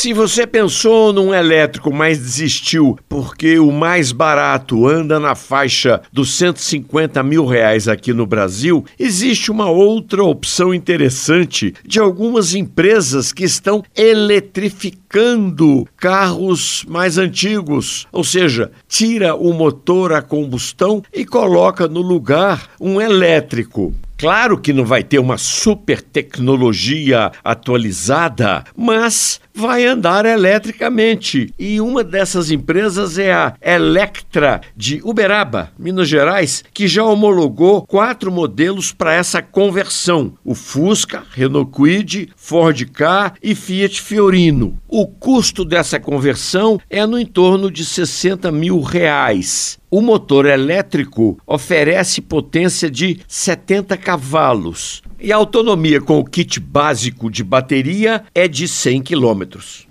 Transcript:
Se você pensou num elétrico, mas desistiu porque o mais barato anda na faixa dos 150 mil reais aqui no Brasil, existe uma outra opção interessante de algumas empresas que estão eletrificando carros mais antigos, ou seja, tira o motor a combustão e coloca no lugar um elétrico. Claro que não vai ter uma super tecnologia atualizada, mas vai andar eletricamente. E uma dessas empresas é a Electra de Uberaba, Minas Gerais, que já homologou quatro modelos para essa conversão: o Fusca, Renault Kwid, Ford Ka e Fiat Fiorino. O custo dessa conversão é no entorno de 60 mil reais. O motor elétrico oferece potência de 70 cavalos e a autonomia com o kit básico de bateria é de 100 quilômetros.